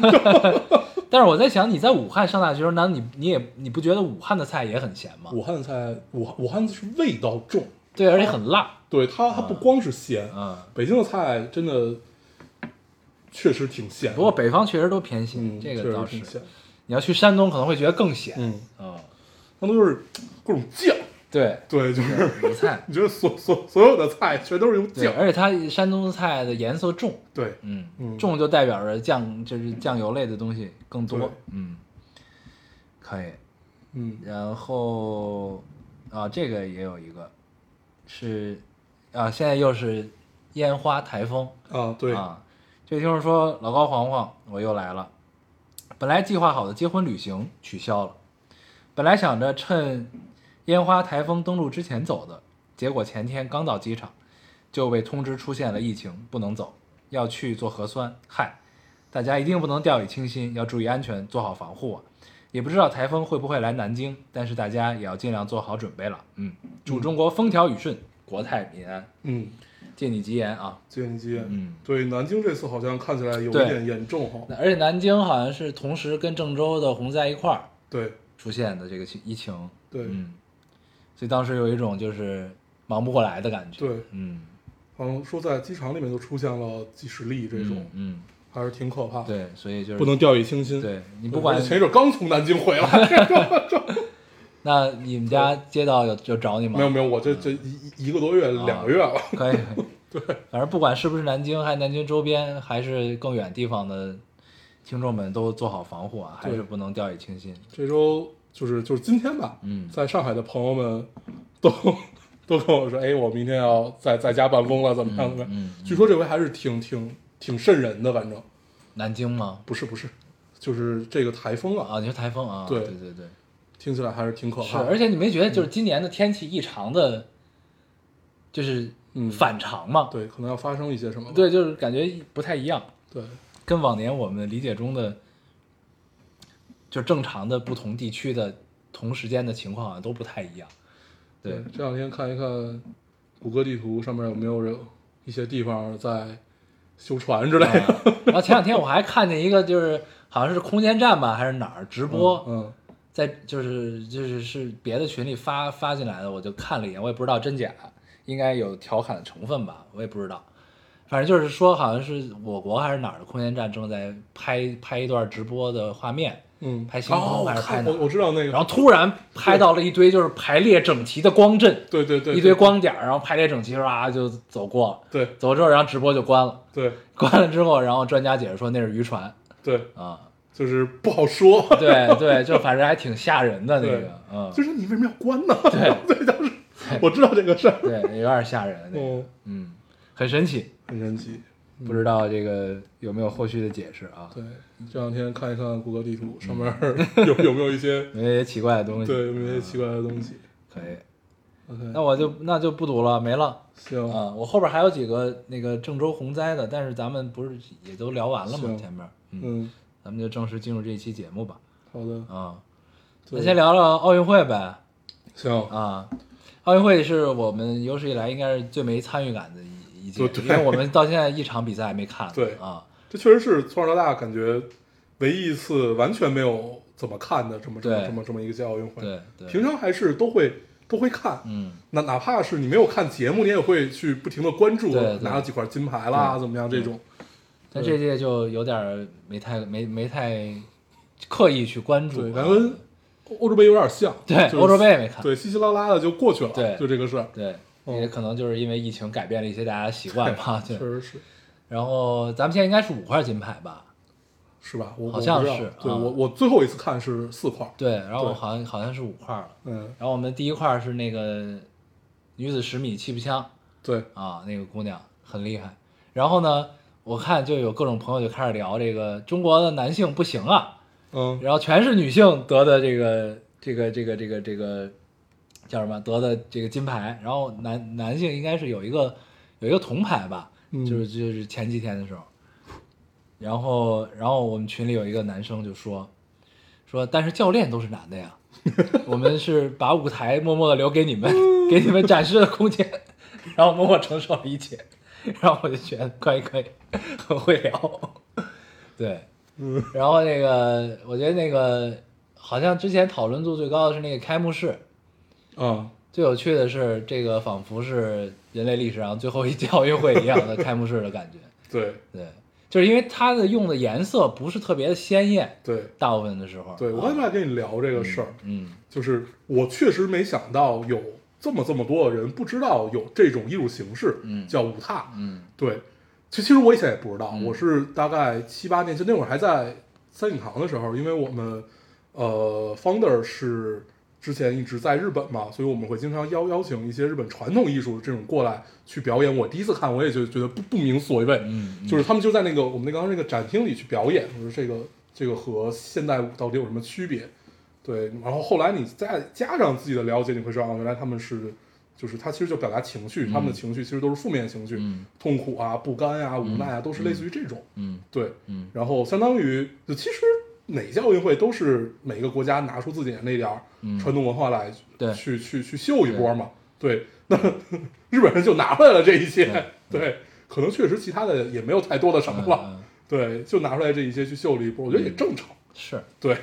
但是我在想，你在武汉上大学时候，难道你你也你不觉得武汉的菜也很咸吗？武汉的菜，武汉武汉是味道重，对，而且很辣，对它它不光是咸，嗯。北京的菜真的确实挺咸。不过北方确实都偏咸，嗯，这个倒是。你要去山东，可能会觉得更咸。嗯，嗯，他们都是各种酱，对，对，就是鲁菜，你觉得所所所有的菜全都是用，酱，而且它山东菜的颜色重，对，嗯，嗯重就代表着酱，就是酱油类的东西更多，嗯，可以。嗯然后啊，这个也有一个是啊，现在又是烟花台风，啊，对，啊，这位听众说老高黄黄，我又来了。本来计划好的结婚旅行取消了，本来想着趁烟花台风登陆之前走的，结果前天刚到机场就被通知出现了疫情，不能走，要去做核酸。嗨，大家一定不能掉以轻心，要注意安全，做好防护啊！也不知道台风会不会来南京，但是大家也要尽量做好准备了。嗯，祝中国风调雨顺，国泰民安，嗯，借你吉言啊！借你吉言，嗯。对，南京这次好像看起来有一点严重哈，而且南京好像是同时跟郑州的洪灾一块儿对出现的这个疫情，对嗯，所以当时有一种就是忙不过来的感觉，对，嗯，好像说在机场里面就出现了几十例这种，嗯，还是挺可怕的，，对，所以就是不能掉以轻心。对你，不管前一阵刚从南京回来 那你们家街道有有找你吗？没有没有，我这这一一一个多月啊两个月了，可以，对，反正不管是不是南京，还是南京周边，还是更远地方的听众们都做好防护啊，还是对不能掉以轻心。这周就是就是今天吧，嗯在上海的朋友们都都跟我说，哎，我明天要在在家办公了，怎么样？怎么样？嗯，据说这回还是挺挺挺瘆人的，反正南京吗？不是不是，就是这个台风啊，啊，你说台风啊？对对对对。听起来还是挺可，怕的。而且你没觉得就是今年的天气异常的，就是嗯反常吗？对，可能要发生一些什么。对，就是感觉不太一样，对，跟往年我们理解中的，就正常的不同地区的同时间的情况好像都不太一样。对，这两天看一看谷歌地图上面有没有人一些地方在修船之类的。啊然后前两天我还看见一个，就是好像是空间站吧，还是哪儿直播，嗯，在就是就是是别的群里发发进来的，我就看了一眼，我也不知道真假，应该有调侃的成分吧，我也不知道。反正就是说，好像是我国还是哪儿的空间站正在拍拍一段直播的画面，嗯，拍星空哦还是拍哪我看我我知道那个，然后突然拍到了一堆就是排列整齐的光阵，对对对，一堆光点，然后排列整齐，唰就走过。了。对。走之后，然后直播就关了。对。关了之后，然后专家解释说那是渔船。对，啊，就是不好说，对对，就反正还挺吓人的那个，嗯，就是你为什么要关呢？对。对，当时我知道这个事儿，对，有点吓人，那个，嗯，嗯，很神奇，很神奇。不知道这个有没有后续的解释啊？对，这两天看一看谷歌地图上面有有没有一些有一些奇怪的东西，对有没有一些奇怪的东西。可以，OK，那我就那就不读了，没了。行，啊，我后边还有几个那个郑州洪灾的，但是咱们不是也都聊完了吗？前面，嗯，嗯，咱们就正式进入这一期节目吧。好的，啊，那先聊聊奥运会呗。行，啊，奥运会是我们有史以来应该是最没参与感的因为我们到现在一场比赛还没看。对啊，这确实是从小到大感觉唯一一次完全没有怎么看的这么这么这么这么一个届奥运会。对对，平常还是都会都会看，嗯，那哪怕是你没有看节目，你也会去不停的关注拿了几块金牌啦，怎么样这种。但这届就有点儿没太没没太刻意去关注对，啊。咱跟欧洲杯有点像，就是对欧洲杯也没看。对稀稀拉拉的就过去了，对就这个事儿，对，嗯也可能就是因为疫情改变了一些大家的习惯吧。确实是然后咱们现在应该是五块金牌吧？是吧？我好像是啊对我我最后一次看是四块，对，然后我好像好像是五块了。嗯，然后我们第一块是那个女子十米气步枪对，啊，那个姑娘很厉害。然后呢，我看就有各种朋友就开始聊这个中国的男性不行啊，嗯然后全是女性得的这个这个这个这个这个叫什么得的这个金牌，然后男男性应该是有一个有一个铜牌吧，嗯就是就是前几天的时候，然后然后我们群里有一个男生就说说，但是教练都是男的呀，我们是把舞台默默的留给你们，给你们展示的空间，然后默默承受了一切，然后我就觉得可以可以，很会聊，对，嗯。然后那个我觉得那个好像之前讨论度最高的是那个开幕式，啊，最有趣的是这个仿佛是人类历史上最后一届奥运会一样的开幕式的感觉，对。对，就是因为它的用的颜色不是特别的鲜艳，对。大部分的时候，对，我刚才在跟你聊这个事儿，嗯就是我确实没想到有这么这么多的人不知道有这种艺术形式，嗯叫舞踏，嗯。对，其其实我以前也不知道，嗯我是大概七八年，前那会儿还在三影堂的时候，因为我们呃 founder 是之前一直在日本嘛，所以我们会经常邀邀请一些日本传统艺术这种过来去表演。我第一次看，我也就觉得不不明所谓，嗯，嗯就是他们就在那个我们那刚刚那个展厅里去表演，我说这个这个和现代舞到底有什么区别？对，然后后来你再加上自己的了解，你会知道，哦原来他们是，就是他其实就表达情绪，他们的情绪其实都是负面情绪，嗯痛苦啊、不甘啊、无奈啊，都是类似于这种。嗯对，嗯然后相当于就其实哪届奥运会都是每个国家拿出自己的那点儿嗯。传统文化来，对。去去去秀一波嘛。对，那 日本人就拿出来了这一些，对。对，可能确实其他的也没有太多的什么了，对，就拿出来这一些去秀了一波，我觉得也正常。是，对，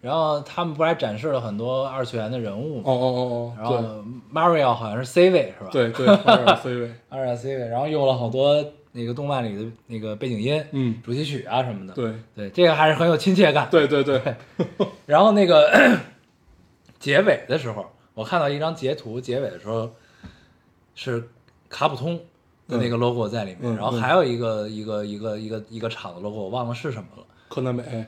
然后他们不还展示了很多二次元的人物哦哦？哦哦然后 Mario 好像是 C 位是吧？对对对，二点 C 位，二点 C 位，然后用了好多那个动漫里的那个背景音、嗯，主题曲啊什么的。对对，这个还是很有亲切感。对对对，然后那个 结尾的时候，我看到一张截图，结尾的时候是卡普通的那个 logo 在里面，嗯嗯然后还有一个、一个一个一个一个厂的 logo，我忘了是什么了，柯南美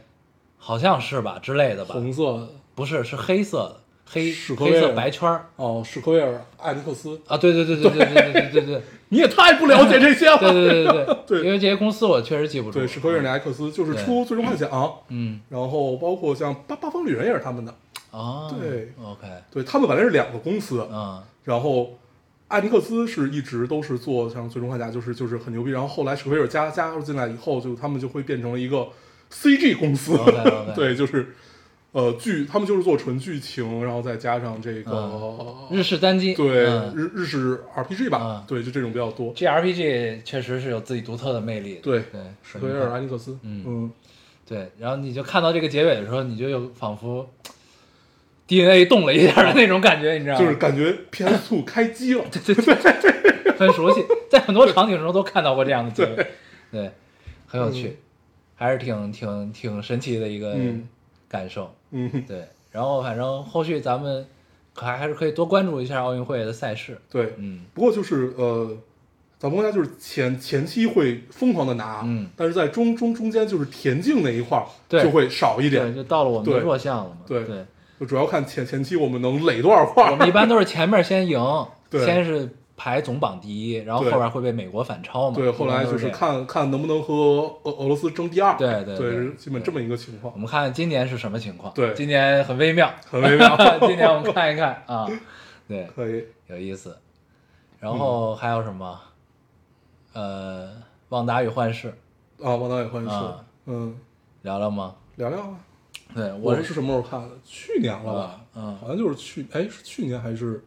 好像是吧之类的吧？红色的不是，是黑色的，黑黑色白圈儿哦，史克威尔艾尼克斯，啊！对对对对对对对对对对你也太不了解这些了。对 对对对因为这些公司我确实记不住。对，史克威尔奈克斯就是出《最终幻想》，嗯然后包括像《八八方旅人》也是他们的。哦，对，OK，对他们本来是两个公司，嗯然后艾尼克斯是一直都是做像《最终幻想》，就是就是很牛逼。然后后来史克威尔加加入进来以后，就他们就会变成了一个 CG 公司。对，就是呃剧，他们就是做纯剧情，然后再加上这个、日式单机，对、嗯日日式 RPG 吧，嗯对，就这种比较多。，GRPG 确实是有自己独特的魅力的。对对，史克威尔阿尼克斯，嗯嗯对，然后你就看到这个结尾的时候，你就有仿佛 DNA 动了一下的那种感觉，你知道吗？就是感觉 PS Two 开机了。对对对对很熟悉，在很多场景中都看到过这样的结尾，对，很有趣，还是挺挺挺神奇的一个嗯感受，嗯，对。然后反正后续咱们可还还是可以多关注一下奥运会的赛事，对，嗯，不过就是呃，咱们国家就是前前期会疯狂的拿，嗯但是在中中中间就是田径那一块儿对就会少一对，点，就到了我们的弱项了嘛，对对。就主要看前前期我们能垒多少块儿。我们一般都是前面先赢，对先是排总榜第一，然后后边会被美国反超嘛。对，后来就是。看看能不能和俄俄罗斯争第二，对对对对，基本这么一个情况我，们看今年是什么情况？对今年很微妙，很微妙。今年我们看一看啊，对，可以，有意思。然后还有什么？呃，旺达与幻视啊，王导也欢喜啊，嗯，聊聊吗？聊聊啊。对，是我是什么时候看的？去年了吧？嗯好像就是去，哎，是去年还是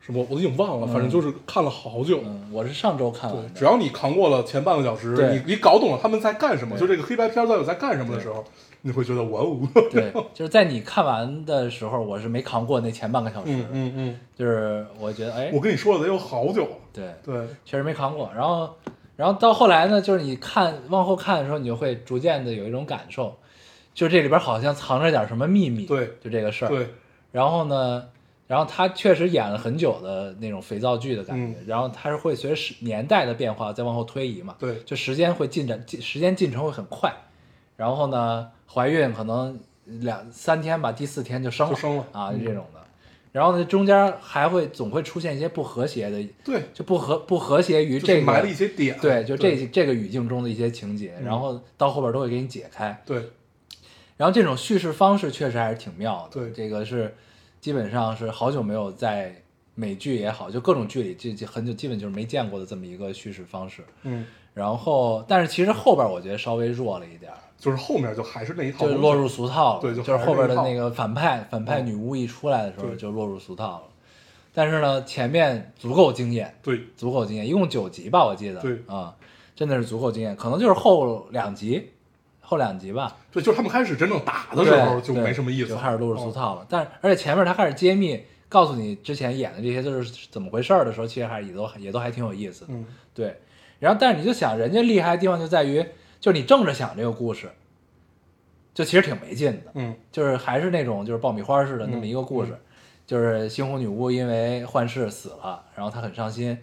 什么？我都已经忘了，反正就是看了好久。嗯，我是上周看的。只要你扛过了前半个小时，你你搞懂了他们在干什么，就这个黑白片到底在干什么的时候，你会觉得哇哦，对，就是在你看完的时候，我是没扛过那前半个小时，嗯嗯嗯，就是我觉得哎，我跟你说了得有好久了，对，对，确实没扛过。然后，然后到后来呢，就是你看往后看的时候，你就会逐渐的有一种感受，就是这里边好像藏着点什么秘密。对，就这个事儿。对，然后呢，然后他确实演了很久的那种肥皂剧的感觉，嗯然后他是会随着时年代的变化再往后推移嘛。对就时间会进展，进时间进程会很快。然后呢，怀孕可能两三天吧，第四天就生了，就生了啊，嗯就这种的。然后呢，中间还会总会出现一些不和谐的，对，就不和不和谐于这埋了一些点，对，就这这个语境中的一些情节，嗯然后到后边都会给你解开。对然后这种叙事方式确实还是挺妙的。对这个是基本上是好久没有在美剧也好，就各种剧里就就很久基本就是没见过的这么一个叙事方式。嗯，然后，但是其实后边我觉得稍微弱了一点儿，就是后面就还是那一套，就落入俗套了。对就是是后边的那个反派反派嗯女巫一出来的时候就落入俗套了。但是呢，前面足够惊艳，对足够惊艳，一共九集吧，我记得。对啊，真的是足够惊艳，可能就是后两集，后两集吧。对，就是他们开始真正打的时候就没什么意思，就开始落入俗哦。套了。但是而且前面他开始揭秘，告诉你之前演的这些都是怎么回事儿的时候，其实还也都也都还挺有意思的。嗯，对，然后但是你就想，人家厉害的地方就在于，就是你正着想这个故事，就其实挺没劲的，嗯就是还是那种就是爆米花似的那么一个故事，嗯就是猩红女巫因为幻视死了，然后她很伤心，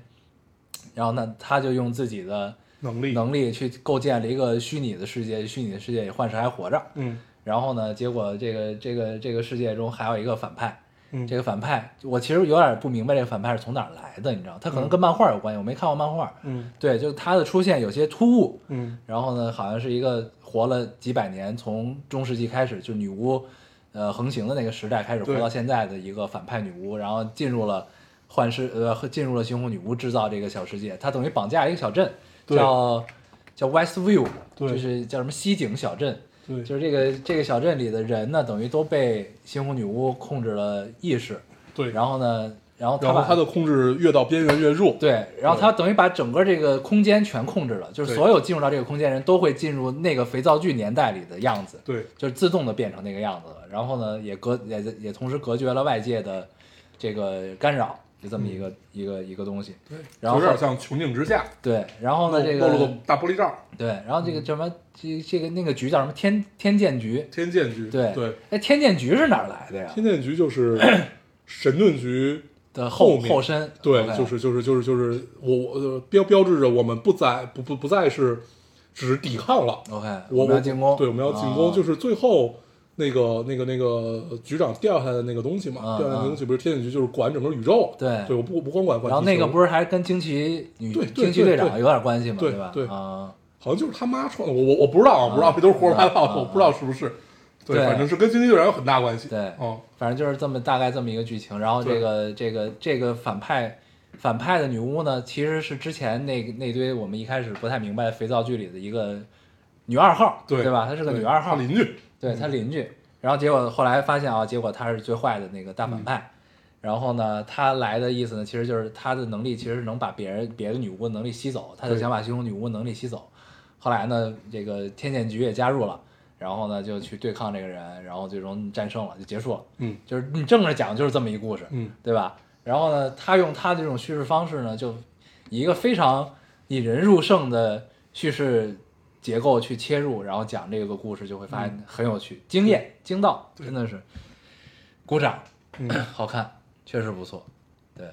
然后呢，她就用自己的能力，能力去构建了一个虚拟的世界，虚拟的世界里幻视还活着，嗯。然后呢，结果这个这个这个世界中还有一个反派，嗯，这个反派我其实有点不明白这个反派是从哪儿来的，你知道？他可能跟漫画有关系，我没看过漫画。嗯。对，就是他的出现有些突兀，嗯。然后呢，好像是一个活了几百年，从中世纪开始就女巫，呃横行的那个时代开始活到现在的一个反派女巫，然后进入了幻视，呃，进入了猩红女巫制造这个小世界，他等于绑架一个小镇，对叫叫 Westview，对。就是叫什么西景小镇。对，就是这个这个小镇里的人呢，等于都被猩红女巫控制了意识，对，然后呢，然后他把然后他的控制越到边缘越弱，对，然后他等于把整个这个空间全控制了，就是所有进入到这个空间人都会进入那个肥皂剧年代里的样子，对。就是自动的变成那个样子了。然后呢，也隔也也同时隔绝了外界的这个干扰，就这么一个、一个一个东西。对，然后有点像穹顶之下，对，然后呢，这个个大玻璃罩，对，然后这个什么这这个那个局叫什么天天剑局？天剑局，对对，哎，天剑局是哪儿来的呀？天剑局就是神盾局。的后后身，对就是就是就是就是我我呃标标志着我们不再不不不再是只抵抗了，OK，我们要进攻，对，我们要进攻，啊就是最后那个那个那个局长掉下来的那个东西嘛，嗯掉下来的东西不是天剑局，就是管整个宇宙，对对，我不不光管管，然后那个不是还跟惊奇女对对惊奇队长有点关系嘛，吧？对对啊，好像就是他妈创的，我我我不知道啊，不知道这都是胡说八道我不知道是不是，对，对反正是跟惊奇队长有很大关系，对哦，反正就是这么大概这么一个剧情。然后这个这个这个反派反派的女巫呢，其实是之前那那堆我们一开始不太明白肥皂剧里的一个女二号，对对吧？她是个女二号，邻居，对她邻居，然后结果后来发现啊，结果她是最坏的那个大反派。然后呢，她来的意思呢，其实就是她的能力其实是能把别人别的女巫的能力吸走，她就想把猩红女巫能力吸走。后来呢，这个天剑局也加入了，然后呢就去对抗这个人，然后最终战胜了，就结束了。嗯就是你正着讲就是这么一故事，嗯，对吧？然后呢，他用他的这种叙事方式呢，就以一个非常引人入胜的叙事结构去切入，然后讲这个故事，就会发现很有趣，惊艳、惊到，真的是鼓掌，嗯 好看，确实不错，对，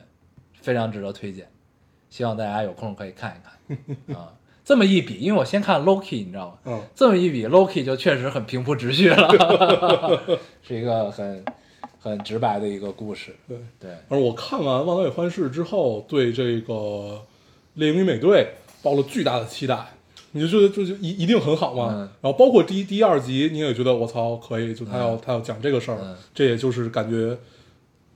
非常值得推荐，希望大家有空可以看一看 啊。这么一比，因为我先看 Loki，你知道吗？嗯，这么一比，Loki 就确实很平铺直叙了，是一个很很直白的一个故事。对。对，而我看完《忘岛与幻视》之后，对这个《猎鹰与美队》抱了巨大的期待。你就觉得这就一一定很好嘛？嗯然后包括第一、第二集，你也觉得我操可以，就他要、嗯他要讲这个事儿，嗯这也就是感觉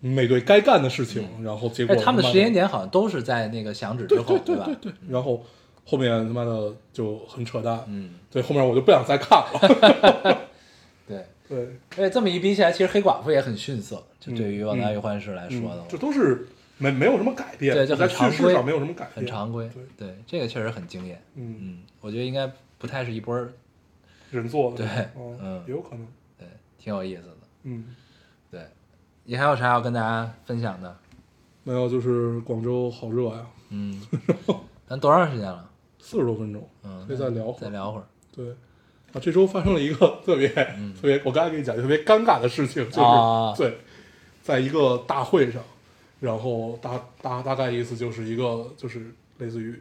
美队该干的事情。然后结果哎，他们的时间点好像都是在那个响指之对后，吧？对对对对，然后后面他妈的就很扯淡，嗯，对，后面我就不想再看了。对。对，而且这么一比起来，其实黑寡妇也很逊色，就对于《旺达嗯与幻视》来说的话，这都是没没有什么改变，对就在很常规叙事上没有什么改变，很常规。对，对，这个确实很惊艳。嗯，嗯，我觉得应该不太是一波儿，人做的，对嗯嗯也有可能，对，挺有意思的。嗯。对，你还有啥要跟大家分享的？没有，就是广州好热呀，嗯，咱多长时间了？四十多分钟，嗯，可以再聊会儿再聊会儿。对。啊，这周发生了一个特别、特别，我刚才跟你讲特别尴尬的事情，就是、啊对，在一个大会上，然后大大大概意思就是一个就是类似于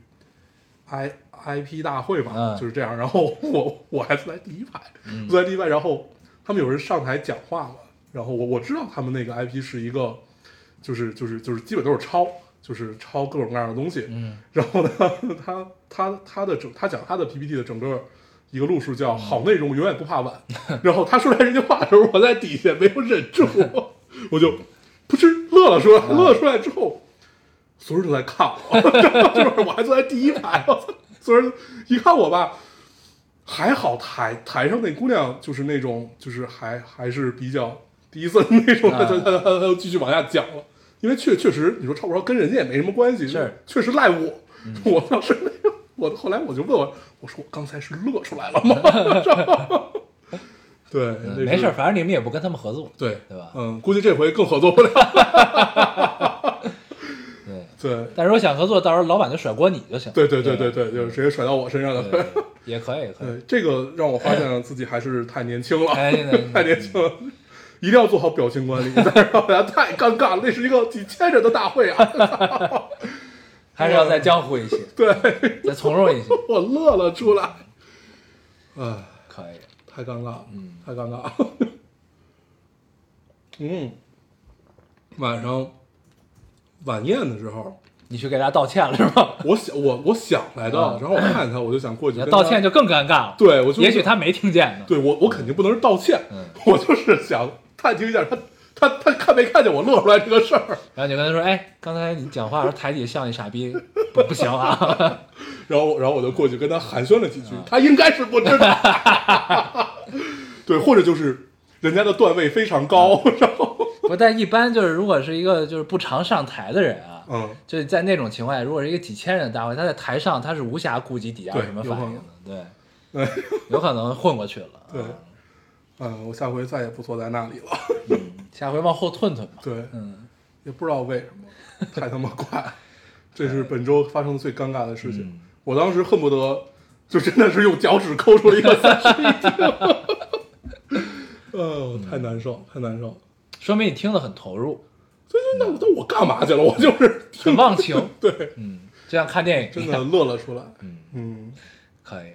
I IP 大会吧，嗯。就是这样。然后我 我还坐在第一排，嗯。坐在第一排，然后他们有人上台讲话嘛，然后我我知道他们那个 IP 是一个，就是就是就是基本都是抄，就是抄各种各样的东西，嗯。然后呢，他他他的整他讲他的 PPT 的整个一个路数叫“好内容永远不怕晚”，然后他说出来这句话的时候，我在底下没有忍住，我就噗嗤乐了出来，乐出来之后，所有人都在看我，就是我还坐在第一排，我操，所有人一看我吧。还好台台上那姑娘就是那种，就是还还是比较低森那种，啊她她她她又继续往下讲了，因为确确实你说超不超跟人家也没什么关系，是确实赖我，我当时那个我后来我就问我，我说我刚才是乐出来了吗？对，嗯没事儿，，反正你们也不跟他们合作。对对吧嗯，估计这回更合作不了。对，对，但是我想合作，到时候老板就甩锅你就行。对对对对对对，就是直接甩到我身上了。也可以，也可以。对，这个让我发现了自己还是太年轻了，太年轻了，一定要做好表情管理，不然大家太尴尬了。那是一个几千人的大会啊，还是要再江湖一些，对再从容一些。我乐了出来，哎，可以，太尴尬了，嗯太尴尬了。嗯，晚上晚宴的时候，你去给大家道歉了是吗？我想我我想来的，嗯然后我看见他，我就想过去跟他道歉就更尴尬了。对我就也许他没听见呢。对我我肯定不能是道歉，嗯我就是想探听一下他他他看没看见我乐出来这个事儿，然后你就跟他说：“哎，刚才你讲话的时候台底下像一傻逼，不不行啊。然后然后我就过去跟他寒暄了几句，嗯他应该是不知道，对，或者就是人家的段位非常高，然后”不，但一般就是如果是一个就是不常上台的人啊，嗯，就是在那种情况下，如果是一个几千人的大会，他在台上他是无暇顾及底下对什么反应的，对，有可能混过去了。对。啊嗯，我下回再也不坐在那里了，嗯，下回往后退退吧。对，嗯，也不知道为什么，太他妈快，这是本周发生的最尴尬的事情，嗯。我当时恨不得就真的是用脚趾抠出了一个三室一厅，哦，太难受，太难受。说明你听得很投入，所以那我那我干嘛去了？我就是 很忘情。对，嗯，就像看电影真的。乐了出来。嗯，嗯，可以。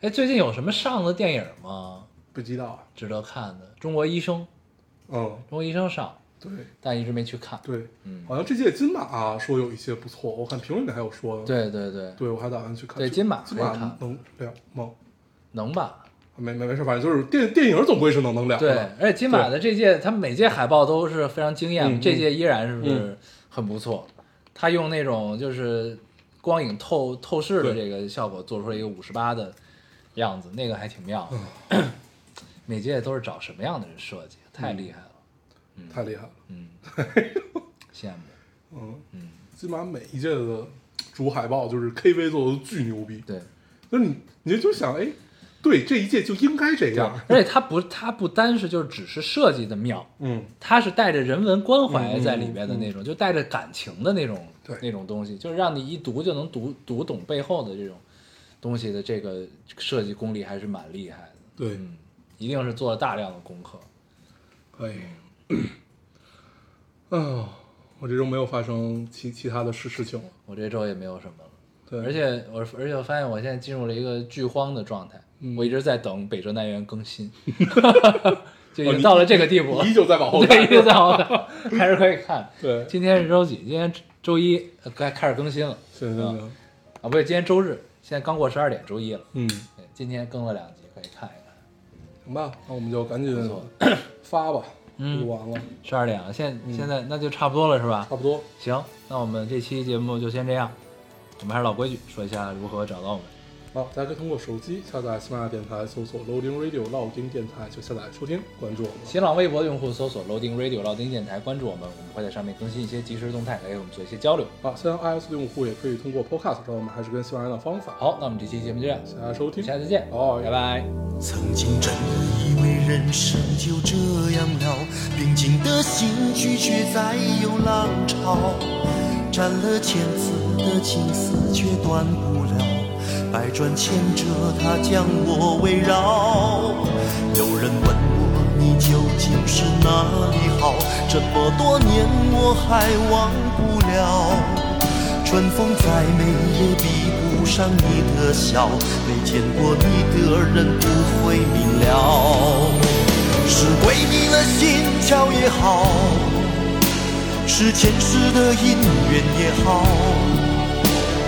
哎，最近有什么上的电影吗？不知道啊。值得看的？中国医生，嗯，中国医生上，对但一直没去看。对，嗯，好像这届金马、啊、说有一些不错，我看评论里还有说的。对对对，对，我还打算去看。对金马能两吗？能吧？没没没事，反正就是电电影总归是能能两对。，而且金马的这届，他们每届海报都是非常惊艳，这届依然是不是嗯很不错？他用那种就是光影透透视的这个效果，做出了一个五十八的样子，那个还挺妙的。每届都是找什么样的人设计，太厉害了，太厉害了。嗯，羡慕，嗯嗯，金马每一届的主海报就是 KV 做的巨牛逼，对，就是你你就想，哎，对这一届就应该这样。而且它不，它不单是就是只是设计的妙，嗯，它是带着人文关怀在里边的那种，就带着感情的那种对那种东西，就是让你一读就能读读懂背后的这种东西的这个设计功力还是蛮厉害的。对，嗯，一定是做了大量的功课。可以。啊，我这周没有发生其其他的事事情了。我这周也没有什么了。对，而且我而且我发现我现在进入了一个剧荒的状态，嗯我一直在等北辙南辕更新，就已经到了这个地步，你依旧在往后对，看一直在往后看，还是 可以看。对，今天是周几？今天周一，呃该开始更新了行行行，啊！不对，今天周日，现在刚过十二点，周一了。嗯，对，今天更了两集，可以看一看。行吧，那我们就赶紧 发吧，嗯录完了，十二点了，现嗯现在那就差不多了，是吧？差不多。行，那我们这期节目就先这样。我们还是老规矩，说一下如何找到我们。好，大家可以通过手机下载喜马拉雅电台，搜索 Loading Radio 老丁电台就下载收听，关注我们。新浪微博用户搜索 Loading Radio 老丁电台，关注我们，我们会在上面更新一些即时动态，来给我们做一些交流。啊，现在 iOS 的用户也可以通过 Podcast 找我们，还是跟喜马拉雅的方法。，好，那我们这期节目就这样，谢谢大家收听，下次再见，哦拜拜。曾经真的以为人生就这样了，平静的心拒绝再有浪潮，斩了千次的情丝却断不了，百转千折它将我围绕。有人问我你究竟是哪里好，这么多年我还忘不了。春风再美也比不上你的笑，没见过你的人不会明了。是鬼迷了心窍也好，是前世的因缘也好，